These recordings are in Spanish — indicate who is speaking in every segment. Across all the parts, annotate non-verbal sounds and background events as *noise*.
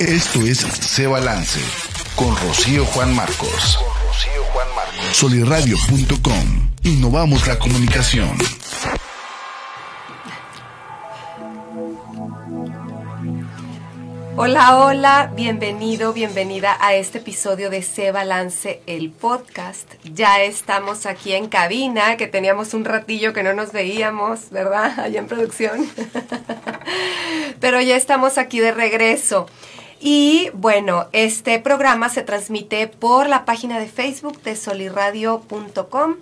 Speaker 1: Esto es Se Balance con Rocío Juan Marcos. Soliradio.com. Innovamos la comunicación.
Speaker 2: Hola, hola, bienvenido, bienvenida a este episodio de Se Balance, el podcast. Ya estamos aquí en cabina, que teníamos un ratillo que no nos veíamos, ¿verdad? *laughs* Allá en producción. *laughs* Pero ya estamos aquí de regreso. Y bueno, este programa se transmite por la página de Facebook de soliradio.com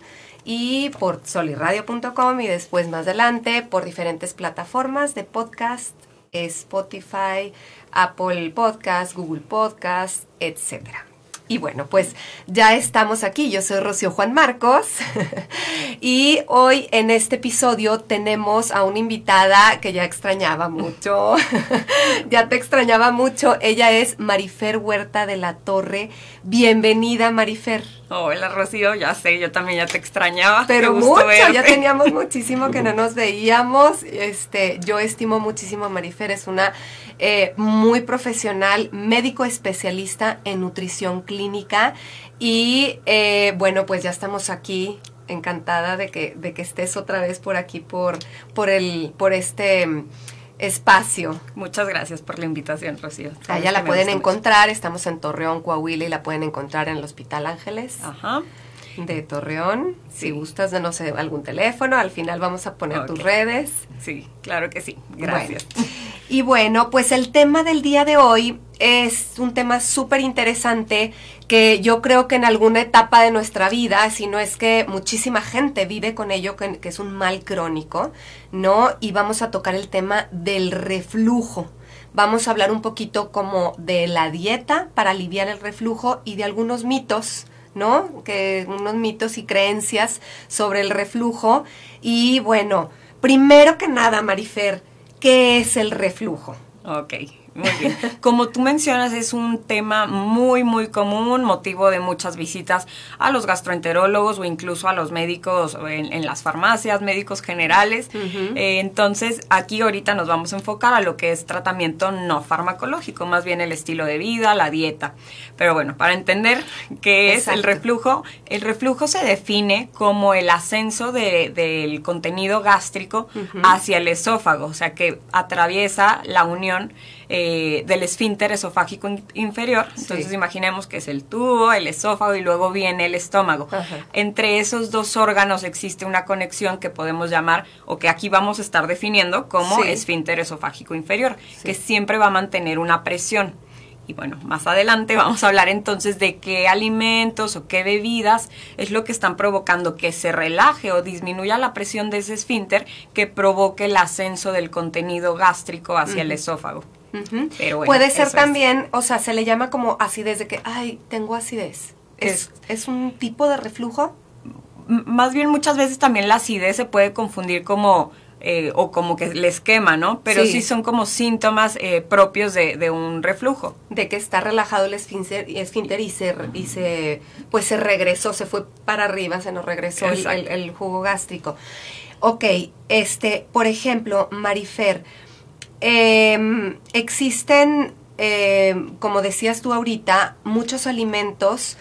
Speaker 2: y por soliradio.com y después más adelante por diferentes plataformas de podcast, Spotify, Apple Podcast, Google Podcast, etcétera. Y bueno, pues ya estamos aquí. Yo soy Rocío Juan Marcos *laughs* y hoy en este episodio tenemos a una invitada que ya extrañaba mucho. *laughs* ya te extrañaba mucho. Ella es Marifer Huerta de la Torre. Bienvenida, Marifer.
Speaker 3: Hola Rocío, ya sé, yo también ya te extrañaba.
Speaker 2: Pero mucho, ya teníamos *laughs* muchísimo que no nos veíamos. Este, yo estimo muchísimo a Marifer, es una eh, muy profesional, médico especialista en nutrición clínica. Y eh, bueno, pues ya estamos aquí. Encantada de que, de que estés otra vez por aquí, por, por, el, por este espacio.
Speaker 3: Muchas gracias por la invitación, Rocío.
Speaker 2: Allá la pueden encontrar, estamos en Torreón, Coahuila y la pueden encontrar en el Hospital Ángeles. Ajá de Torreón. Si gustas de, no sé, algún teléfono, al final vamos a poner tus redes.
Speaker 3: Sí, claro que sí. Gracias. *laughs*
Speaker 2: y bueno, pues el tema del día de hoy es un tema súper interesante que yo creo que en alguna etapa de nuestra vida, si no es que muchísima gente vive con ello, que, es un mal crónico, ¿no? Y vamos a tocar el tema del reflujo. Vamos a hablar un poquito como de la dieta para aliviar el reflujo y de algunos mitos ¿no? Que unos mitos y creencias sobre el reflujo. Y bueno, primero que nada, Marifer, ¿qué es el reflujo?
Speaker 3: Ok, muy bien. Como tú mencionas, es un tema muy, muy común, motivo de muchas visitas a los gastroenterólogos o incluso a los médicos en, las farmacias, médicos generales. Eh, entonces, aquí ahorita nos vamos a enfocar a lo que es tratamiento no farmacológico, más bien el estilo de vida, la dieta. Pero bueno, para entender qué es el reflujo, el reflujo se define como el ascenso del contenido gástrico hacia el esófago, o sea que atraviesa la unión eh, del esfínter esofágico inferior. Entonces imaginemos que es el tubo, el esófago y luego viene el estómago. Entre esos dos órganos existe una conexión que podemos llamar o que aquí vamos a estar definiendo como esfínter esofágico inferior, que siempre va a mantener una presión. Y bueno, más adelante *laughs* vamos a hablar entonces de qué alimentos o qué bebidas es lo que están provocando que se relaje o disminuya la presión de ese esfínter que provoque el ascenso del contenido gástrico hacia el esófago.
Speaker 2: Puede ser también, o sea, se le llama como acidez de que, ay, tengo acidez. ¿Es, ¿Es un tipo de reflujo?
Speaker 3: más bien muchas veces también la acidez se puede confundir como eh, o como que les quema, ¿no? Pero sí, son como síntomas eh, propios de, un reflujo.
Speaker 2: De que está relajado el esfínter, esfínter y, se, y se, pues se regresó, se fue para arriba, se nos regresó el, el, jugo gástrico. Ok, este, por ejemplo, Marifer, Em, existen, em, como decías tú ahorita, muchos alimentos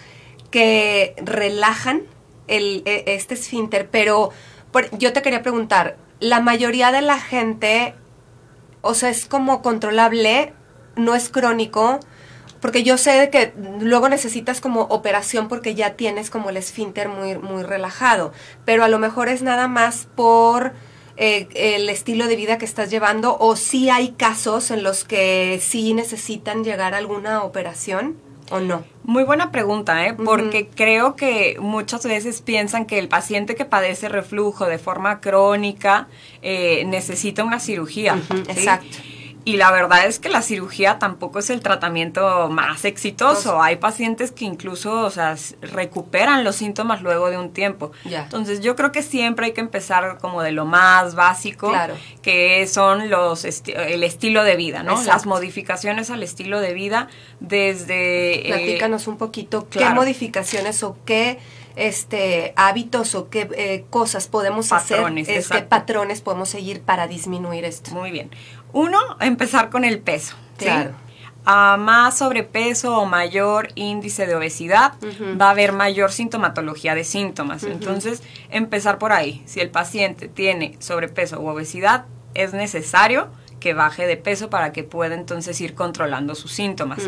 Speaker 2: que relajan el, e, este esfínter, pero yo te quería preguntar, la mayoría de la gente, o sea, es como controlable, no es crónico, porque yo sé que luego necesitas como operación porque ya tienes como el esfínter muy, muy relajado, pero a lo mejor es nada más por eh, el estilo de vida que estás llevando o si hay casos en los que sí necesitan llegar a alguna operación o no?
Speaker 3: Muy buena pregunta, ¿eh? porque creo que muchas veces piensan que el paciente que padece reflujo de forma crónica eh, necesita una cirugía.
Speaker 2: Exacto.
Speaker 3: Y la verdad es que la cirugía tampoco es el tratamiento más exitoso. Hay pacientes que incluso, o sea, recuperan los síntomas luego de un tiempo. Entonces, yo creo que siempre hay que empezar como de lo más básico, que son los el estilo de vida, ¿no? Las modificaciones al estilo de vida desde...
Speaker 2: Eh, Platícanos un poquito qué modificaciones o qué este hábitos o qué eh, cosas podemos hacer, qué patrones podemos seguir para disminuir esto.
Speaker 3: Muy bien. Uno, empezar con el peso. Claro. a más sobrepeso o mayor índice de obesidad, va a haber mayor sintomatología de síntomas. Entonces, empezar por ahí. Si el paciente tiene sobrepeso u obesidad, es necesario que baje de peso para que pueda entonces ir controlando sus síntomas.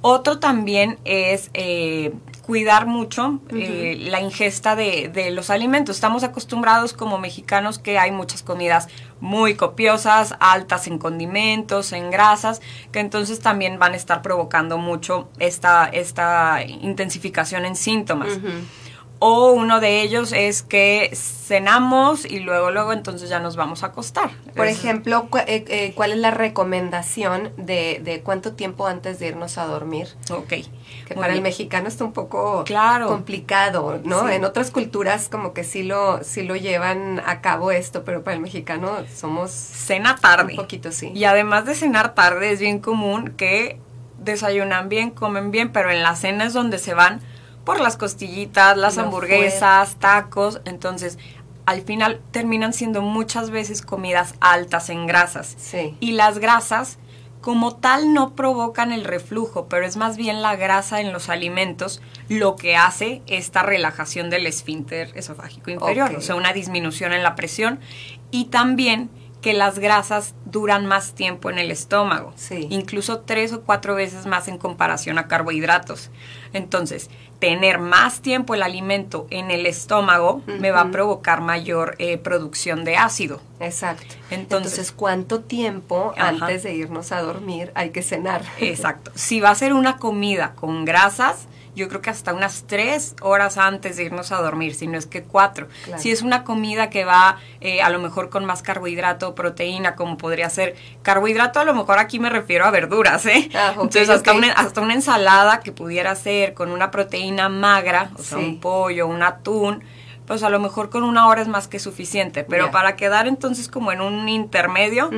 Speaker 3: Otro también es eh, cuidar mucho eh, la ingesta de, de, los alimentos. Estamos acostumbrados como mexicanos que hay muchas comidas muy copiosas, altas en condimentos, en grasas, que entonces también van a estar provocando mucho esta, esta intensificación en síntomas o uno de ellos es que cenamos y luego luego entonces ya nos vamos a acostar.
Speaker 2: Por ejemplo, eh, eh, ¿cuál es la recomendación de, cuánto tiempo antes de irnos a dormir?
Speaker 3: Ok.
Speaker 2: Que para el mexicano está un poco claro. complicado, ¿no? En otras culturas como que sí lo, sí lo llevan a cabo esto, pero para el mexicano somos...
Speaker 3: Cena tarde.
Speaker 2: Un poquito, sí.
Speaker 3: Y además de cenar tarde es bien común que desayunan bien, comen bien, pero en la cena es donde se van por las costillitas, las hamburguesas, tacos. Entonces, al final terminan siendo muchas veces comidas altas en grasas.
Speaker 2: Sí.
Speaker 3: Y las grasas, como tal, no provocan el reflujo, pero es más bien la grasa en los alimentos lo que hace esta relajación del esfínter esofágico inferior, o sea, una disminución en la presión y también que las grasas duran más tiempo en el estómago,
Speaker 2: sí.
Speaker 3: incluso tres o cuatro veces más en comparación a carbohidratos. Entonces, tener más tiempo el alimento en el estómago me va a provocar mayor eh, producción de ácido.
Speaker 2: Exacto. Entonces, ¿cuánto tiempo antes de irnos a dormir hay que cenar?
Speaker 3: Exacto. Si va a ser una comida con grasas, yo creo que hasta unas tres horas antes de irnos a dormir, si no es que cuatro. Si es una comida que va eh, a lo mejor con más carbohidrato o proteína, como podría ser carbohidrato, a lo mejor aquí me refiero a verduras, ¿eh?
Speaker 2: Ah,
Speaker 3: Entonces, hasta, una, hasta una ensalada que pudiera ser con una proteína magra, o sea, un pollo, un atún, pues a lo mejor con una hora es más que suficiente. Pero para quedar entonces como en un intermedio,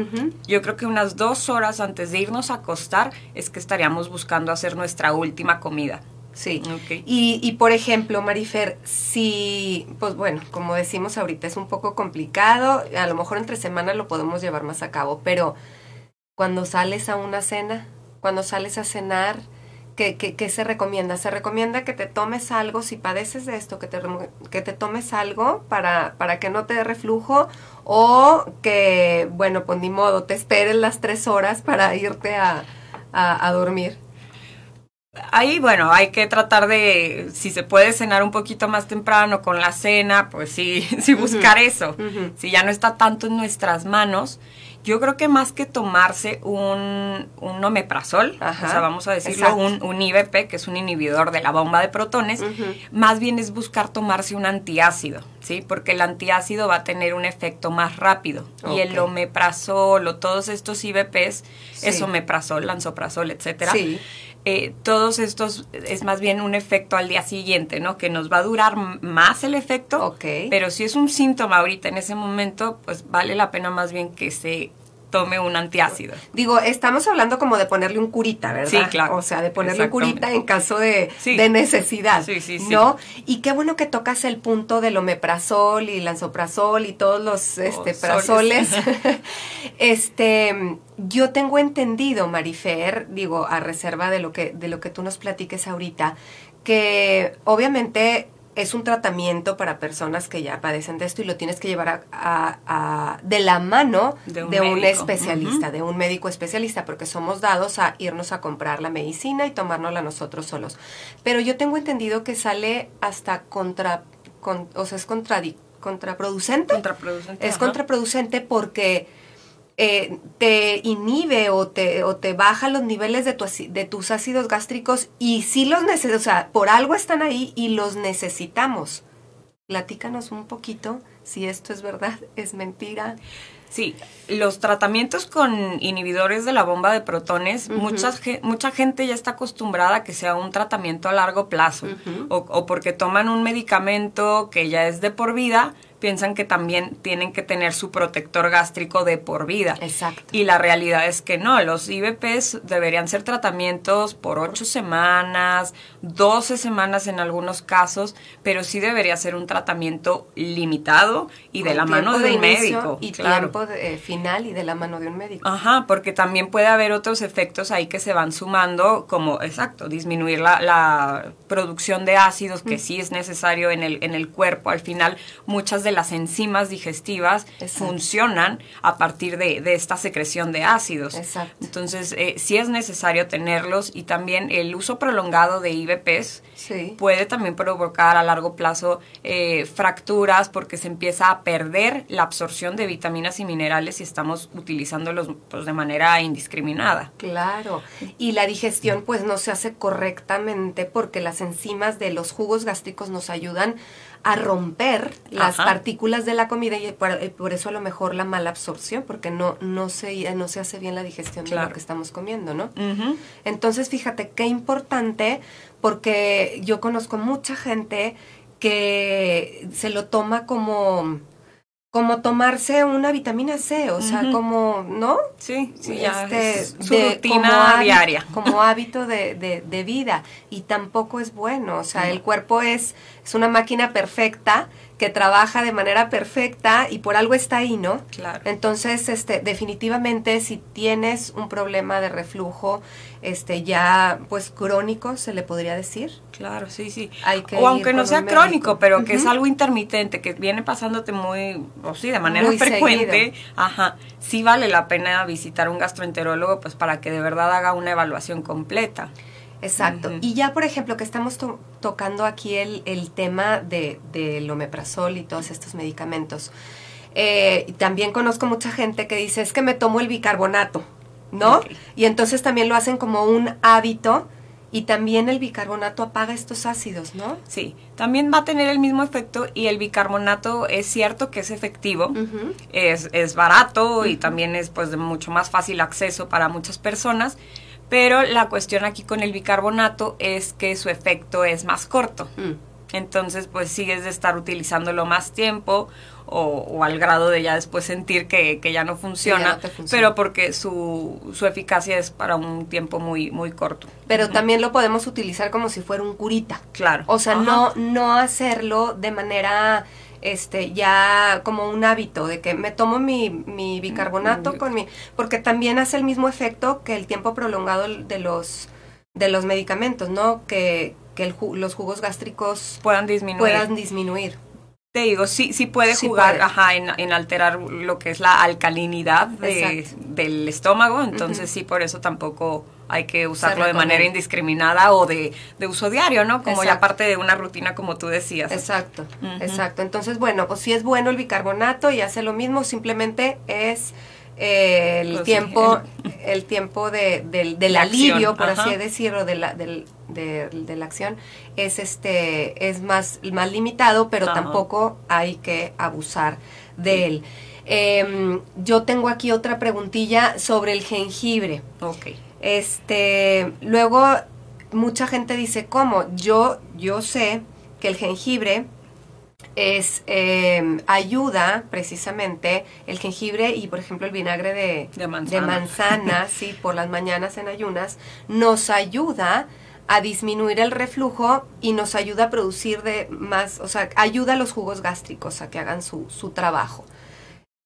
Speaker 3: yo creo que unas dos horas antes de irnos a acostar es que estaríamos buscando hacer nuestra última comida.
Speaker 2: Sí. Y, y, por ejemplo, Marifer, si, pues bueno, como decimos ahorita, es un poco complicado, a lo mejor entre semana lo podemos llevar más a cabo, pero cuando sales a una cena, cuando sales a cenar, ¿qué, qué, se recomienda? Se recomienda que te tomes algo, si padeces de esto, que te, que te tomes algo para, para que no te dé reflujo o que, bueno, pues ni modo, te esperes las tres horas para irte a, a dormir.
Speaker 3: Ahí, bueno, hay que tratar de, si se puede cenar un poquito más temprano con la cena, pues sí, *laughs* sí buscar eso. Si ya no está tanto en nuestras manos, yo creo que más que tomarse un, un omeprazol, o sea, vamos a decirlo, un, un, IBP, que es un inhibidor de la bomba de protones, más bien es buscar tomarse un antiácido, ¿sí? Porque el antiácido va a tener un efecto más rápido. Y el omeprazol o todos estos IBPs, es omeprazol, lansoprazol, etcétera.
Speaker 2: Sí
Speaker 3: eh, todos estos es más bien un efecto al día siguiente, ¿no? Que nos va a durar más el efecto.
Speaker 2: Ok.
Speaker 3: Pero si es un síntoma ahorita en ese momento, pues vale la pena más bien que se tome un antiácido.
Speaker 2: Digo, estamos hablando como de ponerle un curita, ¿verdad?
Speaker 3: Sí, claro.
Speaker 2: O sea, de ponerle un curita en caso de, de necesidad.
Speaker 3: Sí, sí, sí.
Speaker 2: ¿No? Y qué bueno que tocas el punto del omeprazol y lansoprazol y todos los este, prazoles. *laughs* *laughs* este, yo tengo entendido, Marifer, digo, a reserva de lo que, de lo que tú nos platiques ahorita, que obviamente es un tratamiento para personas que ya padecen de esto y lo tienes que llevar a, de la mano de un, especialista, de un médico especialista, porque somos dados a irnos a comprar la medicina y tomárnosla nosotros solos. Pero yo tengo entendido que sale hasta contra, o sea, es contraproducente.
Speaker 3: Contraproducente.
Speaker 2: Es contraproducente porque eh, te inhibe o te, o te baja los niveles de, tu, de tus ácidos gástricos y sí los necesitamos, o sea, por algo están ahí y los necesitamos. Platícanos un poquito si esto es verdad, *laughs* es mentira.
Speaker 3: Sí, los tratamientos con inhibidores de la bomba de protones, mucha gente ya está acostumbrada a que sea un tratamiento a largo plazo o, o, porque toman un medicamento que ya es de por vida, piensan que también tienen que tener su protector gástrico de por vida.
Speaker 2: Exacto.
Speaker 3: Y la realidad es que no, los IBPs deberían ser tratamientos por 8 semanas, 12 semanas en algunos casos, pero sí debería ser un tratamiento limitado y de
Speaker 2: Con
Speaker 3: la mano de un médico.
Speaker 2: Y
Speaker 3: claro.
Speaker 2: tiempo de- eh, final y de la mano de un médico.
Speaker 3: Ajá, porque también puede haber otros efectos ahí que se van sumando, como, exacto, disminuir la, la producción de ácidos, que sí es necesario en el, en el cuerpo. Al final, muchas de las enzimas digestivas
Speaker 2: Exacto.
Speaker 3: funcionan a partir de, de esta secreción de ácidos.
Speaker 2: Exacto.
Speaker 3: Entonces, eh, sí es necesario tenerlos y también el uso prolongado de IBPs
Speaker 2: Sí.
Speaker 3: puede también provocar a largo plazo eh, fracturas porque se empieza a perder la absorción de vitaminas y minerales si estamos utilizándolos pues, de manera indiscriminada.
Speaker 2: Claro, y la digestión pues no se hace correctamente porque las enzimas de los jugos gástricos nos ayudan a romper las
Speaker 3: Ajá.
Speaker 2: partículas de la comida y por, eh, por eso a lo mejor la mala absorción porque no no se no se hace bien la digestión de lo que estamos comiendo, ¿no? Entonces, fíjate qué importante, porque yo conozco mucha gente que se lo toma como, como tomarse una vitamina C, o sea, como, ¿no?
Speaker 3: Sí, sí, ya
Speaker 2: Este,
Speaker 3: es su
Speaker 2: de-
Speaker 3: rutina
Speaker 2: como hábi-
Speaker 3: diaria.
Speaker 2: Como hábito de, de- de vida. Y tampoco es bueno. O sea, el cuerpo es, es una máquina perfecta que trabaja de manera perfecta y por algo está ahí, ¿no?
Speaker 3: Claro.
Speaker 2: Entonces, este, definitivamente, si tienes un problema de reflujo, este, ya, pues, crónico, se le podría decir.
Speaker 3: Claro, sí, sí.
Speaker 2: Hay que
Speaker 3: o aunque no sea crónico, pero que es algo intermitente, que viene pasándote muy, o sí, de manera
Speaker 2: Muy
Speaker 3: frecuente,
Speaker 2: seguido.
Speaker 3: ajá, sí vale la pena visitar un gastroenterólogo, pues para que de verdad haga una evaluación completa.
Speaker 2: Exacto. Y ya, por ejemplo, que estamos to- tocando aquí el, el tema de, del omeprazol y todos estos medicamentos. Eh, también conozco mucha gente que dice, es que me tomo el bicarbonato, ¿no? Y entonces también lo hacen como un hábito y también el bicarbonato apaga estos ácidos, ¿no?
Speaker 3: Sí, también va a tener el mismo efecto y el bicarbonato es cierto que es efectivo, es, es barato y también es pues de mucho más fácil acceso para muchas personas, pero la cuestión aquí con el bicarbonato es que su efecto es más corto.
Speaker 2: Mm.
Speaker 3: Entonces, pues sigues de estar utilizándolo más tiempo o, o al grado de ya después sentir que, que ya no funciona, pero porque su, su eficacia es para un tiempo muy, muy corto.
Speaker 2: Pero también lo podemos utilizar como si fuera un curita.
Speaker 3: Claro.
Speaker 2: O sea,
Speaker 3: Ajá.
Speaker 2: no, no hacerlo de manera este ya como un hábito de que me tomo mi, mi bicarbonato
Speaker 3: Mm,
Speaker 2: con mi porque también hace el mismo efecto que el tiempo prolongado de los de los medicamentos, ¿no? Que, que el ju- los jugos gástricos
Speaker 3: puedan disminuir.
Speaker 2: puedan disminuir.
Speaker 3: Te digo, sí, sí puede
Speaker 2: Sí
Speaker 3: jugar
Speaker 2: puede.
Speaker 3: Ajá, en, en alterar lo que es la alcalinidad de- del estómago, entonces sí, por eso tampoco hay que usarlo de manera indiscriminada o de, de uso diario, ¿no? Como ya
Speaker 2: Exacto.
Speaker 3: parte de una rutina, como tú decías.
Speaker 2: Exacto, exacto. Entonces, bueno, pues si es bueno el bicarbonato y hace lo mismo, simplemente es eh, el
Speaker 3: Pues sí,
Speaker 2: tiempo, el tiempo de, del, alivio,
Speaker 3: acción,
Speaker 2: por así decirlo, de la, del, de, de la acción, es este, es más, más limitado, pero
Speaker 3: Ajá.
Speaker 2: tampoco hay que abusar de él. Em, yo tengo aquí otra preguntilla sobre el jengibre.
Speaker 3: Ok.
Speaker 2: Este, luego mucha gente dice, ¿cómo? Yo, yo sé que el jengibre es eh, ayuda precisamente el jengibre y por ejemplo el vinagre de,
Speaker 3: De manzana.
Speaker 2: manzana, *laughs* sí, por las mañanas en ayunas, nos ayuda a disminuir el reflujo y nos ayuda a producir de más, o sea, ayuda a los jugos gástricos a que hagan su, su trabajo.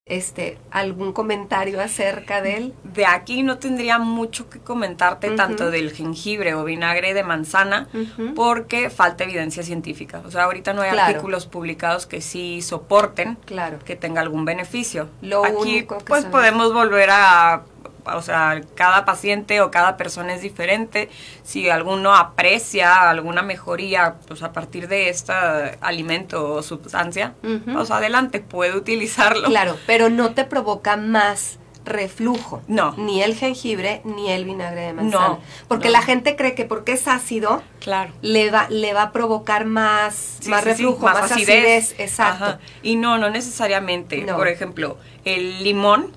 Speaker 2: Este, ¿algún comentario acerca de él?
Speaker 3: De aquí no tendría mucho que comentarte tanto del jengibre o vinagre de manzana porque falta evidencia científica. O sea, ahorita no hay
Speaker 2: Claro.
Speaker 3: artículos publicados que sí soporten
Speaker 2: Claro.
Speaker 3: que tenga algún beneficio.
Speaker 2: Lo
Speaker 3: Aquí
Speaker 2: único que
Speaker 3: pues podemos volver a o sea, cada paciente o cada persona es diferente. Si alguno aprecia alguna mejoría pues a partir de este alimento o sustancia, pues adelante, puede utilizarlo.
Speaker 2: Claro, pero no te provoca más reflujo.
Speaker 3: No.
Speaker 2: Ni el jengibre ni el vinagre de manzana.
Speaker 3: No,
Speaker 2: Porque
Speaker 3: no.
Speaker 2: la gente cree que porque es ácido
Speaker 3: Claro.
Speaker 2: le va, le va a provocar más,
Speaker 3: Sí,
Speaker 2: más
Speaker 3: sí, sí,
Speaker 2: reflujo, más, acidez. Exacto.
Speaker 3: Ajá. Y no, no necesariamente.
Speaker 2: No.
Speaker 3: Por ejemplo, el limón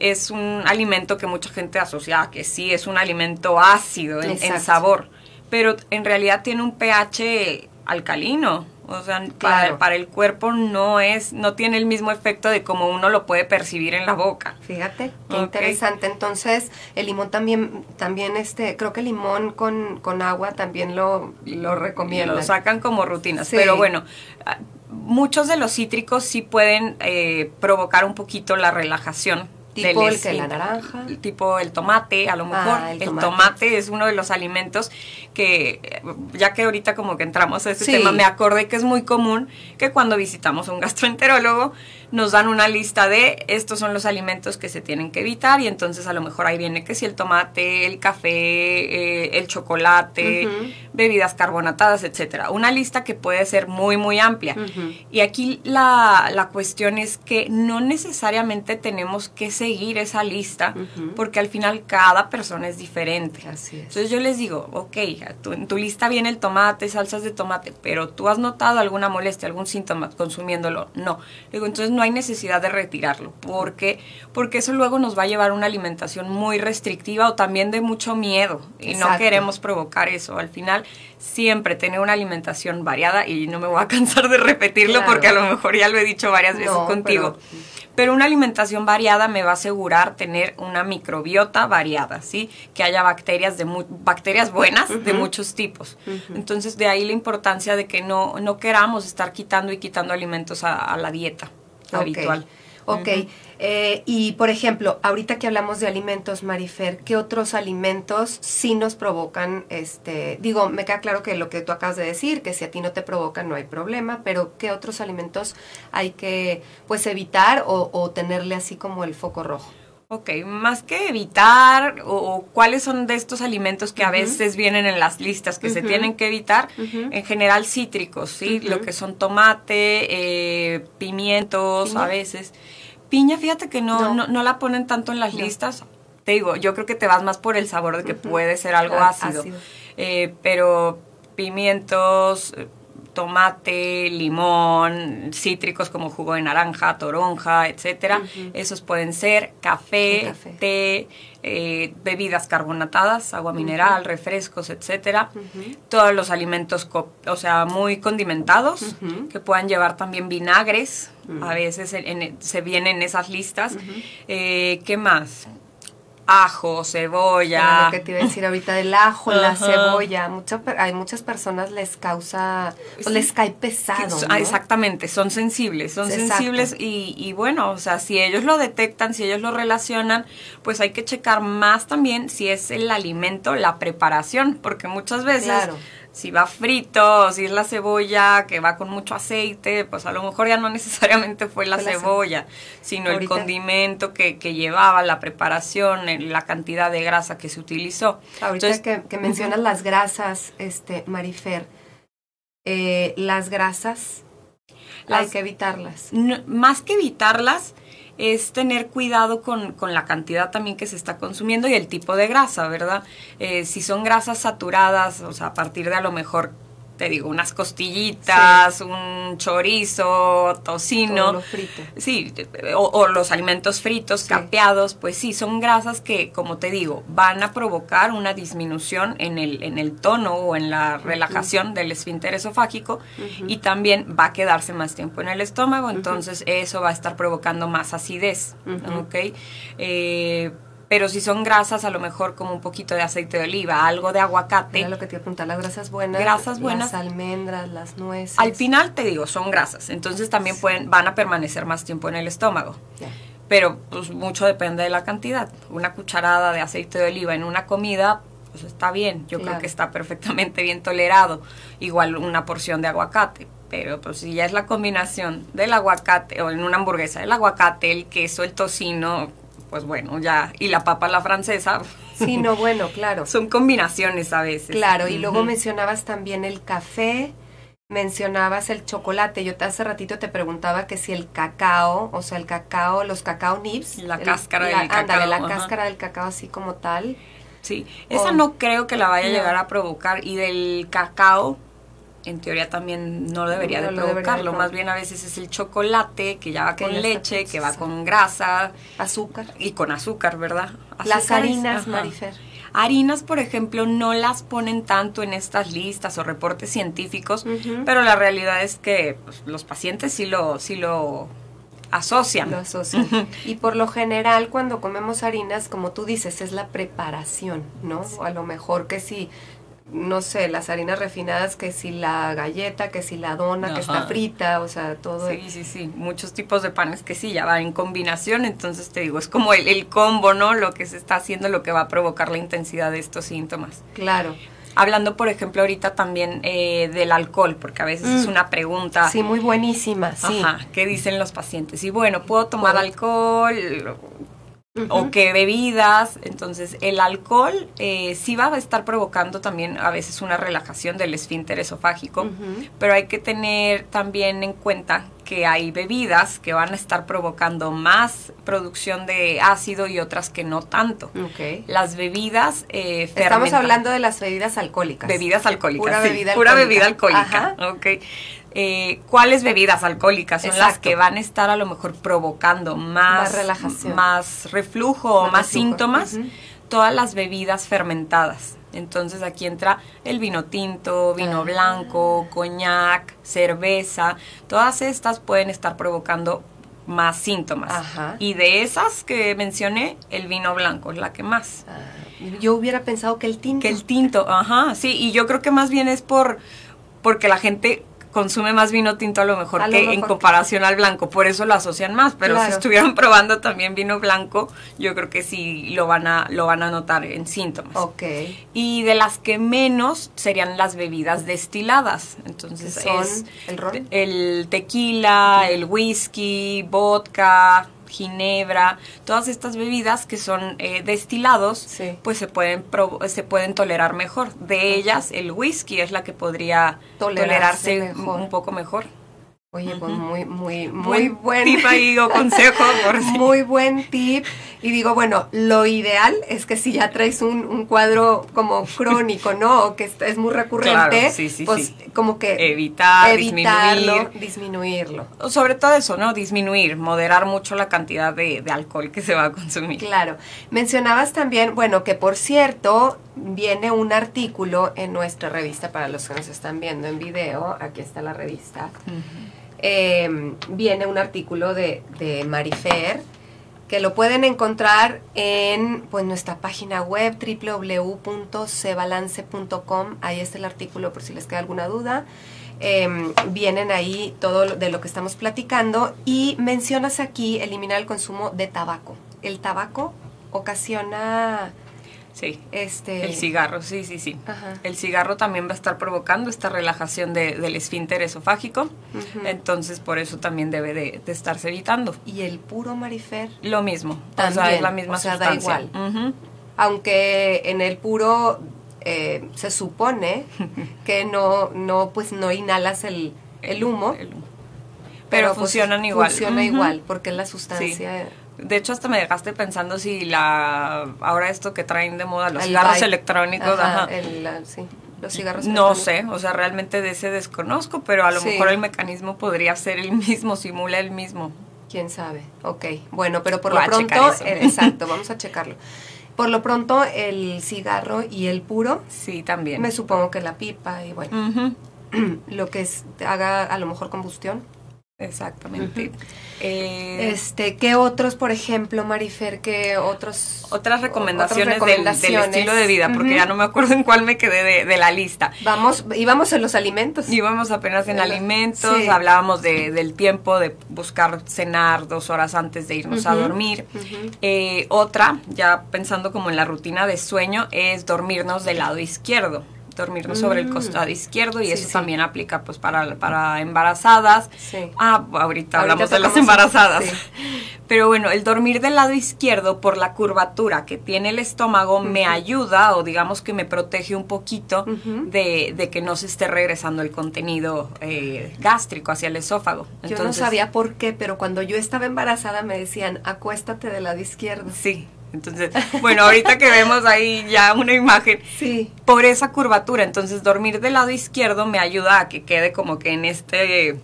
Speaker 3: es un alimento que mucha gente asocia a que sí es un alimento ácido en, sabor, pero en realidad tiene un pH alcalino. O sea, para, para, el cuerpo no es, no tiene el mismo efecto de como uno lo puede percibir en la boca.
Speaker 2: Fíjate, qué interesante. Entonces, el limón también, también este, creo que el limón con, con agua también lo, lo recomiendan.
Speaker 3: Lo sacan como rutinas. Pero bueno, ah, muchos de los cítricos sí pueden eh, provocar un poquito la relajación
Speaker 2: Tipo el que la naranja.
Speaker 3: Tipo el tomate, a lo mejor. Ah, el, tomate. es uno de los alimentos que, ya que ahorita como que entramos a este tema, me acordé que es muy común que cuando visitamos a un gastroenterólogo nos dan una lista de estos son los alimentos que se tienen que evitar y entonces a lo mejor ahí viene que si el tomate, el café, eh, el chocolate, bebidas carbonatadas, etcétera. Una lista que puede ser muy, muy amplia. Y aquí la, la, cuestión es que no necesariamente tenemos que seguir esa lista porque al final cada persona es diferente.
Speaker 2: Así es.
Speaker 3: Entonces yo les digo, ok, en tu lista viene el tomate, salsas de tomate, pero tú has notado alguna molestia, algún síntoma consumiéndolo. No. Digo, entonces no hay necesidad de retirarlo. ¿Por qué? Porque eso luego nos va a llevar a una alimentación muy restrictiva o también de mucho miedo. Y no queremos provocar eso. Al final, siempre tener una alimentación variada, y no me voy a *laughs* cansar de repetirlo porque a lo mejor ya lo he dicho varias veces contigo. Pero... una alimentación variada me va a asegurar tener una microbiota variada, ¿sí? Que haya bacterias de bacterias buenas de muchos tipos. Entonces, de ahí la importancia de que no, no queramos estar quitando y quitando alimentos a la dieta habitual.
Speaker 2: Ok, eh, y por ejemplo, ahorita que hablamos de alimentos, Marifer, ¿qué otros alimentos sí nos provocan, este, digo, me queda claro que lo que tú acabas de decir, que si a ti no te provocan no hay problema, pero ¿qué otros alimentos hay que, pues, evitar o tenerle así como el foco rojo?
Speaker 3: Ok, más que evitar o, cuáles son de estos alimentos que a veces vienen en las listas que se tienen que evitar, en general cítricos, ¿sí? Lo que son tomate, eh, pimientos a veces. Piña, fíjate que no, no. la ponen tanto en las listas. Te digo, yo creo que te vas más por el sabor de que puede ser algo ácido. Eh, pero pimientos tomate, limón, cítricos como jugo de naranja, toronja, etcétera. Esos pueden ser café, té, eh, bebidas carbonatadas, agua mineral, refrescos, etcétera. Todos los alimentos, o sea, muy condimentados, que puedan llevar también vinagres. A veces se vienen esas listas. Eh, ¿Qué más? Ajo, cebolla.
Speaker 2: lo que te iba a decir ahorita del ajo, la cebolla. Mucho, hay muchas personas les causa, les cae pesado.
Speaker 3: Ah, exactamente, son sensibles, son sensibles y, y, bueno, o sea, si ellos lo detectan, si ellos lo relacionan, pues hay que checar más también si es el alimento, la preparación, porque muchas veces... Claro si va frito, si es la cebolla que va con mucho aceite, pues a lo mejor ya no necesariamente fue la cebolla, sino el condimento que, que, llevaba, la preparación, la cantidad de grasa que se utilizó.
Speaker 2: Ahorita que, mencionas las grasas, este, Marifer, eh, las grasas hay que evitarlas.
Speaker 3: más que evitarlas, es tener cuidado con, con, la cantidad también que se está consumiendo y el tipo de grasa, ¿verdad? Eh, si son grasas saturadas, o sea, a partir de a lo mejor te digo, unas costillitas, un chorizo, tocino.
Speaker 2: frito.
Speaker 3: Sí, o, los alimentos fritos, capeados, pues sí, son grasas que, como te digo, van a provocar una disminución en el, en el tono o en la relajación del esfínter esofágico y también va a quedarse más tiempo en el estómago, entonces eso va a estar provocando más acidez, ¿ok? Eh, pero si son grasas, a lo mejor como un poquito de aceite de oliva, algo de aguacate.
Speaker 2: Era lo que te iba a preguntar, las grasas buenas.
Speaker 3: Grasas buenas.
Speaker 2: Las almendras, las nueces.
Speaker 3: Al final te digo, son grasas, entonces también pueden, van a permanecer más tiempo en el estómago. Pero pues mucho depende de la cantidad. Una cucharada de aceite de oliva en una comida, pues está bien, yo creo que está perfectamente bien tolerado. Igual una porción de aguacate, pero pues si ya es la combinación del aguacate o en una hamburguesa, el aguacate, el queso, el tocino, pues bueno, ya, y la papa la francesa. *laughs*
Speaker 2: Sí, no, bueno, claro.
Speaker 3: Son combinaciones a veces.
Speaker 2: Claro, y luego mencionabas también el café, mencionabas el chocolate. Yo hace ratito te preguntaba que si el cacao, o sea, el cacao, los cacao nibs.
Speaker 3: La cáscara del cacao.
Speaker 2: Ándale, la cáscara del cacao así como tal.
Speaker 3: Sí, esa no creo que la vaya a llegar a provocar. Y del cacao, en teoría también no debería de provocarlo, más bien a veces es el chocolate que ya va con leche, que va con grasa.
Speaker 2: Azúcar.
Speaker 3: Y con azúcar, ¿verdad?
Speaker 2: Las harinas, Marifer.
Speaker 3: Harinas, por ejemplo, no las ponen tanto en estas listas o reportes científicos, pero la realidad es que pues, los pacientes sí lo, sí lo asocian.
Speaker 2: Lo asocian. y por lo general cuando comemos harinas, como tú dices, es la preparación, ¿no? O a lo mejor que si no sé, las harinas refinadas, que si la galleta, que si la dona, que está frita, o sea, todo.
Speaker 3: Sí, sí, sí, muchos tipos de panes que sí, ya van en combinación, entonces te digo, es como el, el combo, ¿no? Lo que se está haciendo, lo que va a provocar la intensidad de estos síntomas.
Speaker 2: Claro.
Speaker 3: Hablando, por ejemplo, ahorita también eh, del alcohol, porque a veces es mm. una pregunta.
Speaker 2: Sí, muy buenísima, sí.
Speaker 3: Ajá, ¿qué dicen los pacientes? Y bueno, ¿puedo tomar alcohol? O qué bebidas. Entonces, el alcohol eh, sí va a estar provocando también a veces una relajación del esfínter esofágico, pero hay que tener también en cuenta que hay bebidas que van a estar provocando más producción de ácido y otras que no tanto. Las bebidas eh,
Speaker 2: Estamos hablando de las bebidas alcohólicas.
Speaker 3: Bebidas alcohólicas. Pura bebida alcohólica. Pura bebida alcohólica. Okay. Eh, cuáles bebidas alcohólicas son las que van a estar a lo mejor provocando más,
Speaker 2: relajación,
Speaker 3: más reflujo, más, más síntomas, todas las bebidas fermentadas. Entonces aquí entra el vino tinto, vino blanco, coñac, cerveza, todas estas pueden estar provocando más síntomas. Y de esas que mencioné, el vino blanco es la que más. Ah,
Speaker 2: yo hubiera pensado que el tinto.
Speaker 3: Que el tinto, ajá, sí, y yo creo que más bien es por porque la gente consume más vino tinto a lo mejor que en comparación al blanco, por eso lo asocian más, pero si estuvieran *laughs* probando también vino blanco, yo creo que sí lo van a lo van a notar en síntomas.
Speaker 2: Ok.
Speaker 3: Y de las que menos serían las bebidas destiladas. Entonces es
Speaker 2: el
Speaker 3: el tequila, el whisky, vodka, ginebra, todas estas bebidas que son eh, destilados, pues se pueden, se pueden tolerar mejor. De ellas, el whisky es la que podría tolerarse, un poco mejor.
Speaker 2: Oye, pues muy, muy, muy buen,
Speaker 3: tip ahí o *laughs* consejo. Por
Speaker 2: Muy buen tip. Y digo, bueno, lo ideal es que si ya traes un, un cuadro como crónico, ¿no? O que es muy recurrente, pues como que
Speaker 3: evitar,
Speaker 2: evitarlo, disminuirlo.
Speaker 3: Sobre todo eso, ¿no? Disminuir, moderar mucho la cantidad de, de alcohol que se va a consumir.
Speaker 2: Claro. Mencionabas también, bueno, que por cierto, viene un artículo en nuestra revista para los que nos están viendo en video. Aquí está la revista. Em, viene un artículo de, de Marifer que lo pueden encontrar en pues, nuestra página web www.cebalance.com. Ahí está el artículo por si les queda alguna duda. Em, vienen ahí todo de lo que estamos platicando y mencionas aquí eliminar el consumo de tabaco. El tabaco ocasiona
Speaker 3: Sí. Este... El cigarro, sí, sí, sí. El cigarro también va a estar provocando esta relajación de, del esfínter esofágico, entonces por eso también debe de, estarse evitando.
Speaker 2: ¿Y el puro marifer?
Speaker 3: Lo mismo, también, o sea, es la misma o sea, Da igual.
Speaker 2: Aunque en el puro eh, se supone *laughs* que no, no, pues no inhalas el, el humo.
Speaker 3: Pero, pues, funcionan igual.
Speaker 2: Funciona igual, porque es la sustancia...
Speaker 3: De hecho, hasta me dejaste pensando si la ahora esto que traen de moda los cigarros electrónicos,
Speaker 2: ajá, sí, los cigarros.
Speaker 3: No sé, o sea, realmente de ese desconozco, pero a lo mejor el mecanismo podría ser el mismo, simula el mismo.
Speaker 2: Quién sabe. Ok, bueno, pero por lo pronto, eh, exacto, *laughs* vamos a checarlo. Por lo pronto, el cigarro y el puro.
Speaker 3: Sí, también.
Speaker 2: Me supongo que la pipa y bueno, *clears throat* lo que es, haga a lo mejor combustión.
Speaker 3: Exactamente.
Speaker 2: Eh, este, ¿Qué otros, por ejemplo, Marifer, qué otros...
Speaker 3: Otras recomendaciones, Del, estilo de vida, porque ya no me acuerdo en cuál me quedé de, la lista.
Speaker 2: Vamos, íbamos en los alimentos.
Speaker 3: Íbamos apenas en alimentos, hablábamos de, del tiempo de buscar cenar dos horas antes de irnos a dormir. Eh, otra, ya pensando como en la rutina de sueño, es dormirnos del lado izquierdo dormirnos sobre el mm. costado izquierdo y eso también aplica pues para, para embarazadas. Ah, ahorita, hablamos de las embarazadas. *laughs* Pero bueno, el dormir del lado izquierdo por la curvatura que tiene el estómago me ayuda o digamos que me protege un poquito de, de, que no se esté regresando el contenido eh, gástrico hacia el esófago.
Speaker 2: yo no sabía por qué, pero cuando yo estaba embarazada me decían, acuéstate del lado izquierdo.
Speaker 3: Sí, entonces, bueno, ahorita que vemos ahí ya una imagen,
Speaker 2: sí.
Speaker 3: por esa curvatura, entonces dormir del lado izquierdo me ayuda a que quede como que en este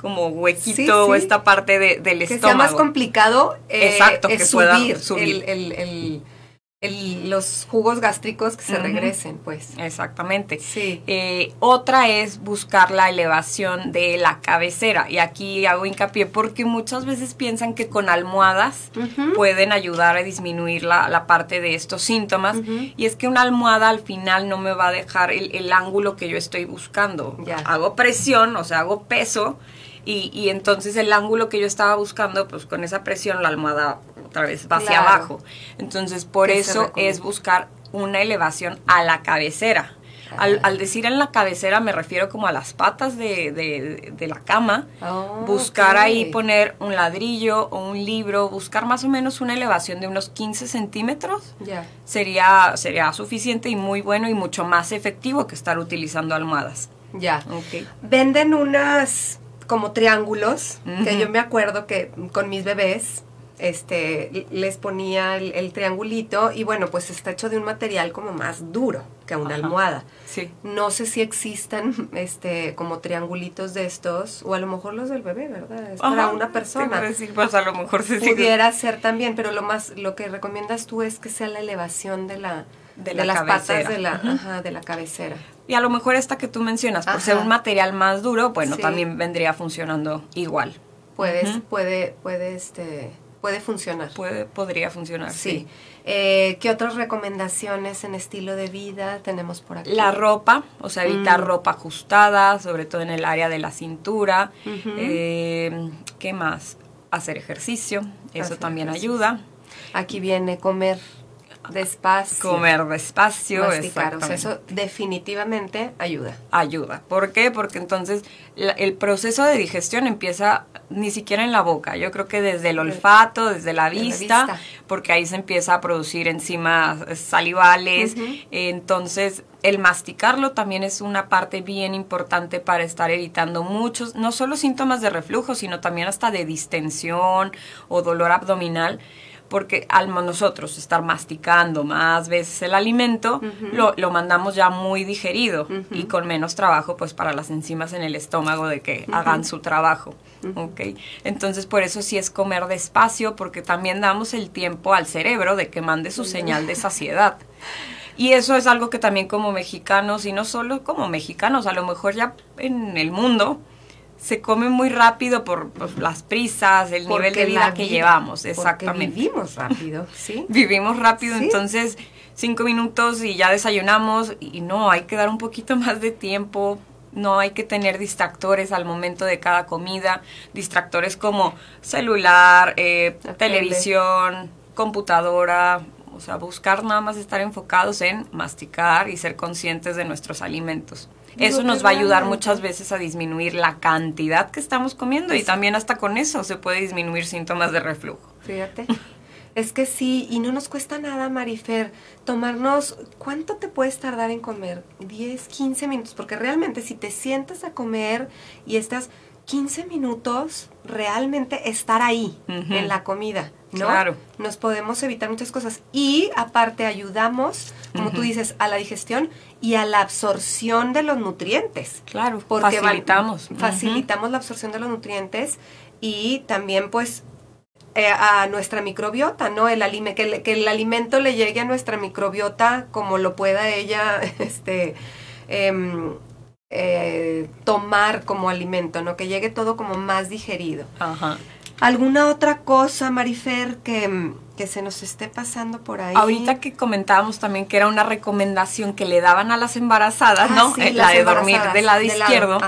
Speaker 3: como huequito o esta parte de, del estómago. Que sea
Speaker 2: más complicado eh, Exacto, que subir, subir. El, los jugos gástricos que se regresen, pues.
Speaker 3: Exactamente.
Speaker 2: Sí.
Speaker 3: Eh, otra es buscar la elevación de la cabecera. Y aquí hago hincapié porque muchas veces piensan que con almohadas pueden ayudar a disminuir la, parte de estos síntomas. Y es que una almohada al final no me va a dejar el, ángulo que yo estoy buscando. Hago presión, o sea, hago peso. Y, y entonces el ángulo que yo estaba buscando, pues con esa presión la almohada otra vez va hacia abajo. Entonces, por eso es buscar una elevación a la cabecera. Al, al, decir en la cabecera me refiero como a las patas de, de, la cama, oh, buscar ahí poner un ladrillo o un libro, buscar más o menos una elevación de unos 15 centímetros, sería, sería suficiente y muy bueno y mucho más efectivo que estar utilizando almohadas.
Speaker 2: Ya. Venden unas como triángulos, que yo me acuerdo que con mis bebés este, les ponía el, triangulito y bueno, pues está hecho de un material como más duro que una almohada.
Speaker 3: Sí.
Speaker 2: No sé si existan este, como triangulitos de estos, o a lo mejor los del bebé, ¿verdad? Es para una persona.
Speaker 3: Decir, pues a lo mejor se
Speaker 2: Pudiera ser también, pero lo más, lo que recomiendas tú es que sea la elevación de la, de, las patas de la, de la cabecera.
Speaker 3: Y a lo mejor esta que tú mencionas, por ser un material más duro, bueno, también vendría funcionando igual.
Speaker 2: Puedes, puede, puede, este puede funcionar.
Speaker 3: Puede, podría funcionar, sí.
Speaker 2: Eh, ¿Qué otras recomendaciones en estilo de vida tenemos por aquí?
Speaker 3: La ropa, o sea, evitar mm. ropa ajustada, sobre todo en el área de la cintura. Eh, ¿Qué más? Hacer ejercicio, eso también ayuda.
Speaker 2: Aquí viene comer despacio.
Speaker 3: Comer despacio,
Speaker 2: masticar. O sea, eso definitivamente ayuda.
Speaker 3: Ayuda. ¿Por qué? Porque entonces el proceso de digestión empieza ni siquiera en la boca. Yo creo que desde el olfato, desde la vista, porque ahí se empieza a producir enzimas salivales. Entonces, el masticarlo también es una parte bien importante para estar evitando muchos, no solo síntomas de reflujo, sino también hasta de distensión o dolor abdominal porque al nosotros estar masticando más veces el alimento, lo, lo, mandamos ya muy digerido y con menos trabajo pues para las enzimas en el estómago de que hagan su trabajo. ¿okay? Entonces por eso sí es comer despacio porque también damos el tiempo al cerebro de que mande su señal de saciedad. Y eso es algo que también como mexicanos, y no solo como mexicanos, a lo mejor ya en el mundo, se come muy rápido por, las prisas, el nivel de vida, que llevamos, exactamente.
Speaker 2: vivimos rápido, *laughs* ¿sí?
Speaker 3: Vivimos rápido, entonces cinco minutos y ya desayunamos y no, hay que dar un poquito *laughs* más de tiempo, no hay que tener distractores al momento de cada comida, distractores como celular, eh, televisión, computadora, o sea, buscar nada más estar enfocados en masticar y ser conscientes de nuestros alimentos. Eso nos va a ayudar muchas veces a disminuir la cantidad que estamos comiendo y también hasta con eso se puede disminuir síntomas de reflujo.
Speaker 2: Fíjate. Es que sí, y no nos cuesta nada, Marifer, tomarnos, ¿cuánto te puedes tardar en comer? 10, 15 minutos, porque realmente si te sientas a comer y estás 15 minutos, realmente estar ahí en la comida. ¿no?
Speaker 3: Claro.
Speaker 2: Nos podemos evitar muchas cosas. Y aparte ayudamos, como tú dices, a la digestión y a la absorción de los nutrientes.
Speaker 3: Claro, porque facilitamos.
Speaker 2: facilitamos la absorción de los nutrientes y también pues eh, a nuestra microbiota, ¿no? El que, que, el alimento le llegue a nuestra microbiota como lo pueda ella, *laughs* este... Em, eh, tomar como alimento, ¿no? Que llegue todo como más digerido.
Speaker 3: Ajá.
Speaker 2: ¿Alguna otra cosa, Marifer, que, que se nos esté pasando por ahí?
Speaker 3: Ahorita que comentábamos también que era una recomendación que le daban a las embarazadas, ¿no? Eh, la de dormir del lado izquierdo.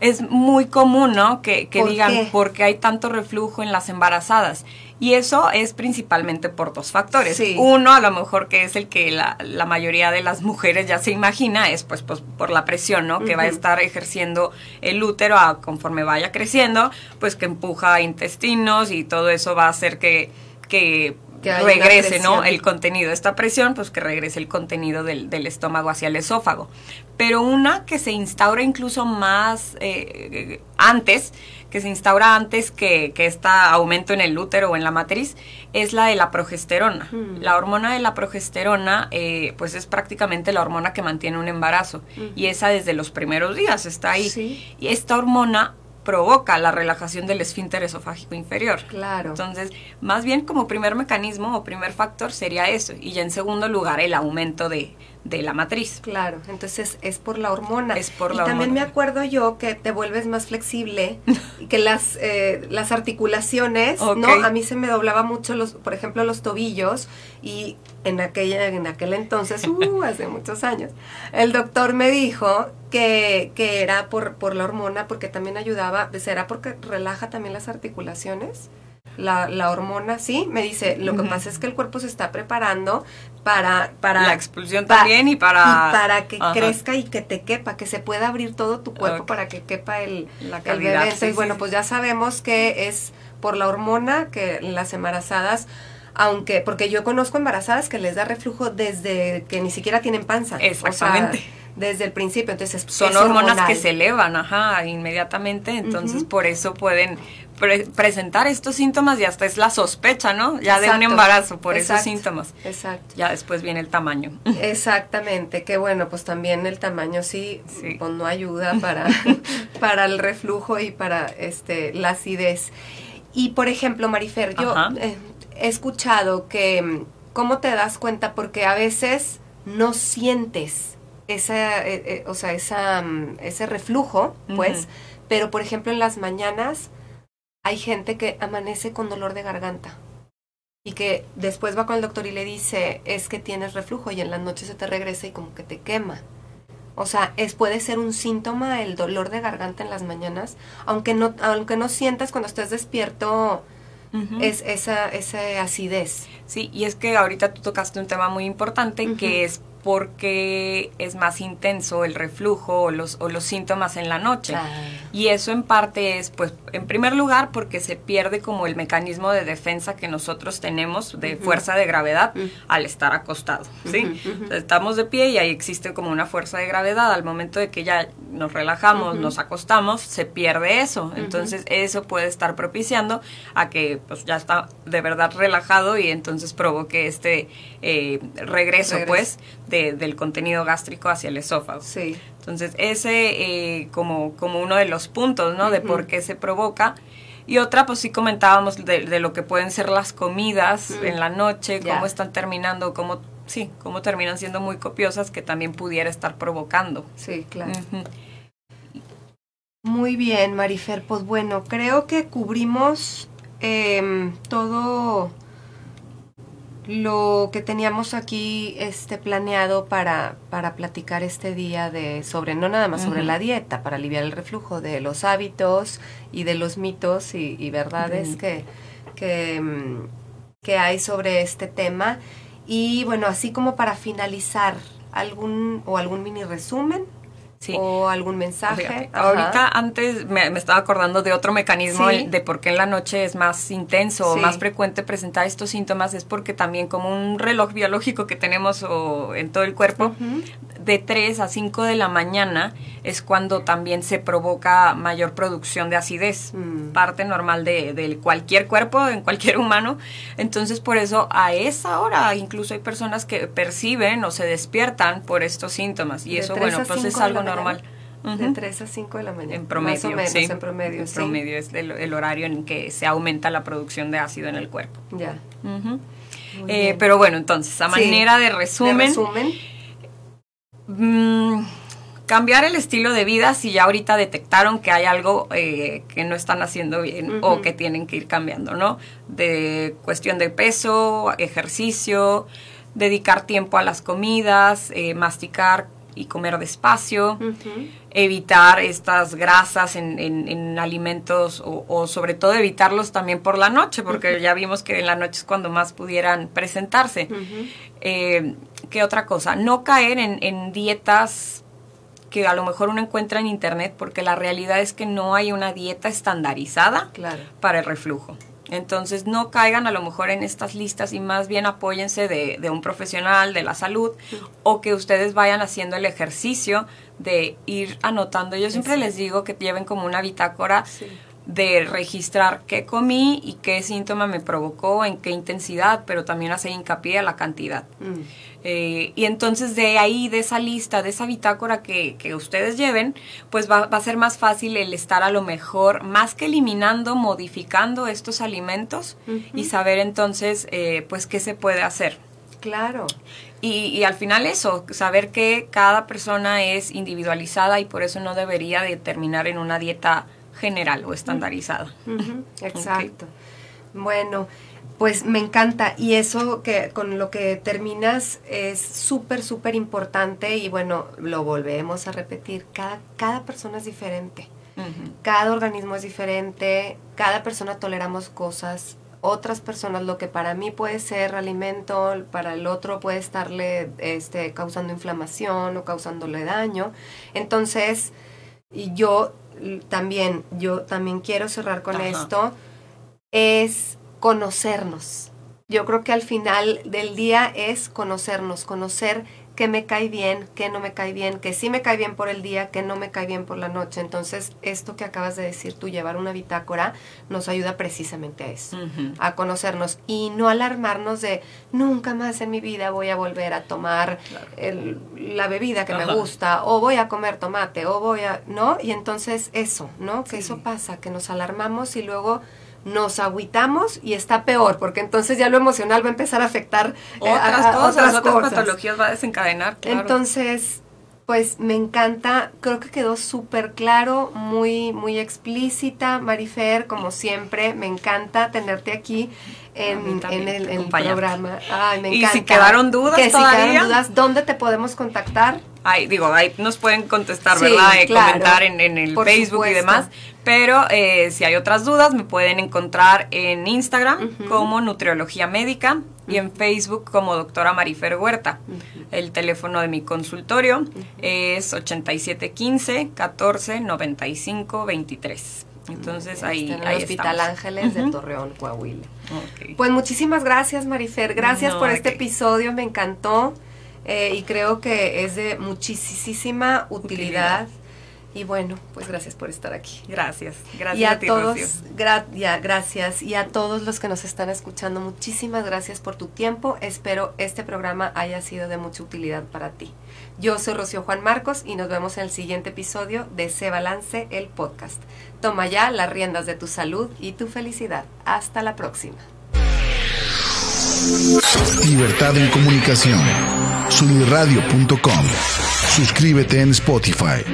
Speaker 3: Es muy común, ¿no? Que, que digan, ¿por qué hay tanto reflujo en las embarazadas? Y eso es principalmente por dos factores. Uno, a lo mejor que es el que la, la, mayoría de las mujeres ya se imagina, es pues, pues por la presión, ¿no? Que va a estar ejerciendo el útero a, conforme vaya creciendo, pues que empuja intestinos y todo eso va a hacer que, que regrese ¿no? el contenido. Esta presión, pues que regrese el contenido del, del, estómago hacia el esófago. Pero una que se instaura incluso más eh, antes, que se instaura antes que, que este aumento en el útero o en la matriz, es la de la progesterona. Mm. La hormona de la progesterona, eh, pues es prácticamente la hormona que mantiene un embarazo. Y esa desde los primeros días está ahí. Y esta hormona provoca la relajación del esfínter esofágico inferior.
Speaker 2: Claro.
Speaker 3: Entonces, más bien como primer mecanismo o primer factor sería eso. Y ya en segundo lugar, el aumento de, de la matriz.
Speaker 2: Claro, entonces es por la hormona.
Speaker 3: Es por
Speaker 2: y
Speaker 3: la
Speaker 2: también me acuerdo yo que te vuelves más flexible y *laughs* que las, eh, las articulaciones. ¿no? A mí se me doblaba mucho, los, por ejemplo, los tobillos y en, aquella, en aquel entonces, *laughs* uh, hace muchos años, el doctor me dijo que, que era por, por la hormona porque también ayudaba, ¿será porque relaja también las articulaciones? La, la hormona, sí, me dice, lo que pasa es que el cuerpo se está preparando para... para
Speaker 3: La expulsión
Speaker 2: pa-
Speaker 3: también y para...
Speaker 2: y para que crezca y que te quepa, que se pueda abrir todo tu cuerpo para que quepa el,
Speaker 3: La
Speaker 2: el
Speaker 3: cavidad,
Speaker 2: bebé.
Speaker 3: sí,
Speaker 2: Entonces,
Speaker 3: sí,
Speaker 2: bueno,
Speaker 3: sí.
Speaker 2: pues ya sabemos que es por la hormona que las embarazadas, aunque, porque yo conozco embarazadas que les da reflujo desde que ni siquiera tienen panza. O sea,
Speaker 3: Exactamente.
Speaker 2: desde el principio, entonces es-
Speaker 3: son hormonas
Speaker 2: hormonal.
Speaker 3: que se elevan, ajá, inmediatamente, entonces por eso pueden pre- presentar estos síntomas y hasta es la sospecha, ¿no? Ya de un embarazo por esos síntomas.
Speaker 2: Exacto.
Speaker 3: Ya después viene el tamaño. *laughs*
Speaker 2: Exactamente, que bueno, pues también el tamaño sí,
Speaker 3: Sí.
Speaker 2: pues no ayuda *laughs* para, para el reflujo y para este la acidez. Y por ejemplo, Marifer, yo eh, he escuchado que mm, cómo te das cuenta porque a veces no sientes esa, eh, eh, o sea, esa, mm, ese reflujo, pues, pero por ejemplo en las mañanas hay gente que amanece con dolor de garganta y que después va con el doctor y le dice es que tienes reflujo y en la noche se te regresa y como que te quema. O sea, es puede ser un síntoma el dolor de garganta en las mañanas, aunque no aunque no sientas cuando estés despierto es esa esa acidez.
Speaker 3: Sí, y es que ahorita tú tocaste un tema muy importante que es porque es más intenso el reflujo o los, o los síntomas en la noche. Y eso en parte es, pues, en primer lugar, porque se pierde como el mecanismo de defensa que nosotros tenemos de fuerza de gravedad al estar acostado, ¿sí? Estamos de pie y ahí existe como una fuerza de gravedad. Al momento de que ya nos relajamos, nos acostamos, se pierde eso. Entonces, eso puede estar propiciando a que, pues, ya está de verdad relajado y entonces provoque este eh, regreso,
Speaker 2: Regreso.
Speaker 3: pues, de- del contenido gástrico hacia el esófago.
Speaker 2: Sí.
Speaker 3: Entonces, ese eh, como, como uno de los puntos, ¿no? De por qué se provoca. Y otra, pues sí comentábamos de, de lo que pueden ser las comidas
Speaker 2: Mm.
Speaker 3: en la noche, cómo están terminando, cómo, sí, cómo terminan siendo muy copiosas, que también pudiera estar provocando.
Speaker 2: Sí, claro. Muy bien, Marifer. Pues bueno, creo que cubrimos em, todo lo que teníamos aquí este planeado para, para platicar este día de sobre no nada más sobre la dieta para aliviar el reflujo de los hábitos y de los mitos y, y verdades que, que, mm, que hay sobre este tema. Y bueno así como para finalizar algún o algún mini resumen
Speaker 3: Sí.
Speaker 2: o algún mensaje
Speaker 3: ahorita antes me, me estaba acordando de otro mecanismo
Speaker 2: Sí.
Speaker 3: de por qué en la noche es más intenso o más frecuente presentar estos síntomas es porque también como un reloj biológico que tenemos o, en todo el cuerpo de 3 a 5 de la mañana es cuando también se provoca mayor producción de acidez,
Speaker 2: Mm.
Speaker 3: parte normal de, de cualquier cuerpo, en cualquier humano. Entonces, por eso a esa hora incluso hay personas que perciben o se despiertan por estos síntomas. Y
Speaker 2: De
Speaker 3: eso, bueno, pues es
Speaker 2: cinco de
Speaker 3: normal.
Speaker 2: De
Speaker 3: Ujú.
Speaker 2: 3 a 5 de la mañana.
Speaker 3: En promedio,
Speaker 2: Más o menos,
Speaker 3: sí.
Speaker 2: en promedio,
Speaker 3: En
Speaker 2: sí.
Speaker 3: promedio es el, el horario en que se aumenta la producción de ácido en el cuerpo.
Speaker 2: Ya.
Speaker 3: Eh, pero bueno, entonces, a manera de
Speaker 2: De
Speaker 3: resumen. Mm, cambiar el estilo de vida si ya ahorita detectaron que hay algo eh, que no están haciendo bien o que tienen que ir cambiando, ¿no? De cuestión de peso, ejercicio, dedicar tiempo a las comidas, eh, masticar y comer despacio, evitar estas grasas en, en- en alimentos o, o sobre todo evitarlos también por la noche, porque ya vimos que en la noche es cuando más pudieran presentarse. Eh, ¿Qué otra cosa? No caer en, en dietas que a lo mejor uno encuentra en internet, porque la realidad es que no hay una dieta estandarizada
Speaker 2: Claro.
Speaker 3: para el reflujo. Entonces no caigan a lo mejor en estas listas y más bien apóyense de, de un profesional de la salud o que ustedes vayan haciendo el ejercicio de ir anotando. Yo siempre les digo que lleven como una bitácora
Speaker 2: Sí.
Speaker 3: de registrar qué comí y qué síntoma me provocó, en qué intensidad, pero también hacer hincapié a la cantidad.
Speaker 2: Mm.
Speaker 3: Eh, y entonces de ahí, de esa lista, de esa bitácora que, que ustedes lleven, pues va, va, a ser más fácil el estar a lo mejor, más que eliminando, modificando estos alimentos uh -huh. y saber entonces, eh, pues, qué se puede hacer.
Speaker 2: Claro.
Speaker 3: Y, y, al final eso, saber que cada persona es individualizada y por eso no debería de terminar en una dieta general o estandarizada.
Speaker 2: Uh -huh. Exacto. Okay. Bueno, pues me encanta y eso que con lo que terminas es súper, súper importante y bueno, lo volvemos a repetir, cada, cada persona es diferente, uh -huh. cada organismo es diferente, cada persona toleramos cosas, otras personas lo que para mí puede ser alimento, para el otro puede estarle este, causando inflamación o causándole daño, entonces y yo también, yo también quiero cerrar con Ajá. esto, es conocernos. Yo creo que al final del día es conocernos, conocer qué me cae bien, qué no me cae bien, que sí me cae bien por el día, que no me cae bien por la noche. Entonces, esto que acabas de decir tú, llevar una bitácora, nos ayuda precisamente a eso, uh -huh. a conocernos y no alarmarnos de nunca más en mi vida voy a volver a tomar claro. el, la bebida que Ajá. me gusta, o voy a comer tomate, o voy a, ¿no? Y entonces eso, ¿no? Que sí. eso pasa, que nos alarmamos y luego nos agüitamos y está peor, porque entonces ya lo emocional va a empezar a afectar
Speaker 3: otras,
Speaker 2: eh, a, a,
Speaker 3: cosas,
Speaker 2: otras,
Speaker 3: otras
Speaker 2: cosas.
Speaker 3: patologías va a desencadenar. Claro.
Speaker 2: Entonces, pues me encanta, creo que quedó súper claro, muy, muy explícita, Marifer, como siempre, me encanta tenerte aquí en, en el, en el programa. Ay, me encanta.
Speaker 3: Y si quedaron dudas
Speaker 2: que
Speaker 3: todavía?
Speaker 2: si quedaron dudas, ¿dónde te podemos contactar?
Speaker 3: Ahí, digo, ahí nos pueden contestar,
Speaker 2: Sí,
Speaker 3: ¿verdad? Eh,
Speaker 2: claro,
Speaker 3: comentar en, en el Facebook y demás. Pero eh, si hay otras dudas, me pueden encontrar en Instagram como Nutriología Médica y en Facebook como doctora Marifer Huerta. El teléfono de mi consultorio es 8715 14 95 23. Entonces ahí,
Speaker 2: Está en el
Speaker 3: ahí
Speaker 2: Hospital
Speaker 3: estamos.
Speaker 2: Ángeles de. Torreón, Coahuila. Pues muchísimas gracias, Marifer. Gracias
Speaker 3: No,
Speaker 2: por
Speaker 3: ¿de
Speaker 2: este episodio, me encantó. eh, y creo que es de muchísima utilidad.
Speaker 3: Utilidad.
Speaker 2: Y bueno, pues gracias por estar aquí.
Speaker 3: Gracias. Gracias
Speaker 2: y a,
Speaker 3: a ti,
Speaker 2: todos, gra- ya, gracias. Y a todos los que nos están escuchando, muchísimas gracias por tu tiempo. Espero este programa haya sido de mucha utilidad para ti. Yo soy Rocío Juan Marcos y nos vemos en el siguiente episodio de Se Balance el podcast. Toma ya las riendas de tu salud y tu felicidad. Hasta la próxima.
Speaker 1: Libertad en comunicación. Sunirradio.com. Suscríbete en Spotify.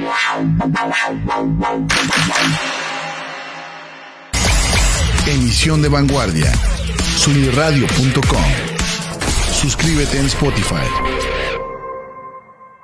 Speaker 1: Emisión de vanguardia. Sunirradio.com. Suscríbete en Spotify.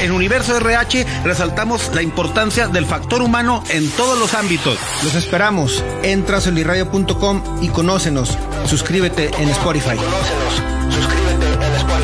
Speaker 4: En Universo RH resaltamos la importancia del factor humano en todos los ámbitos.
Speaker 5: Los esperamos. Entra a solirradio.com y conócenos. Suscríbete en Spotify.
Speaker 6: Conócenos. Suscríbete en Spotify.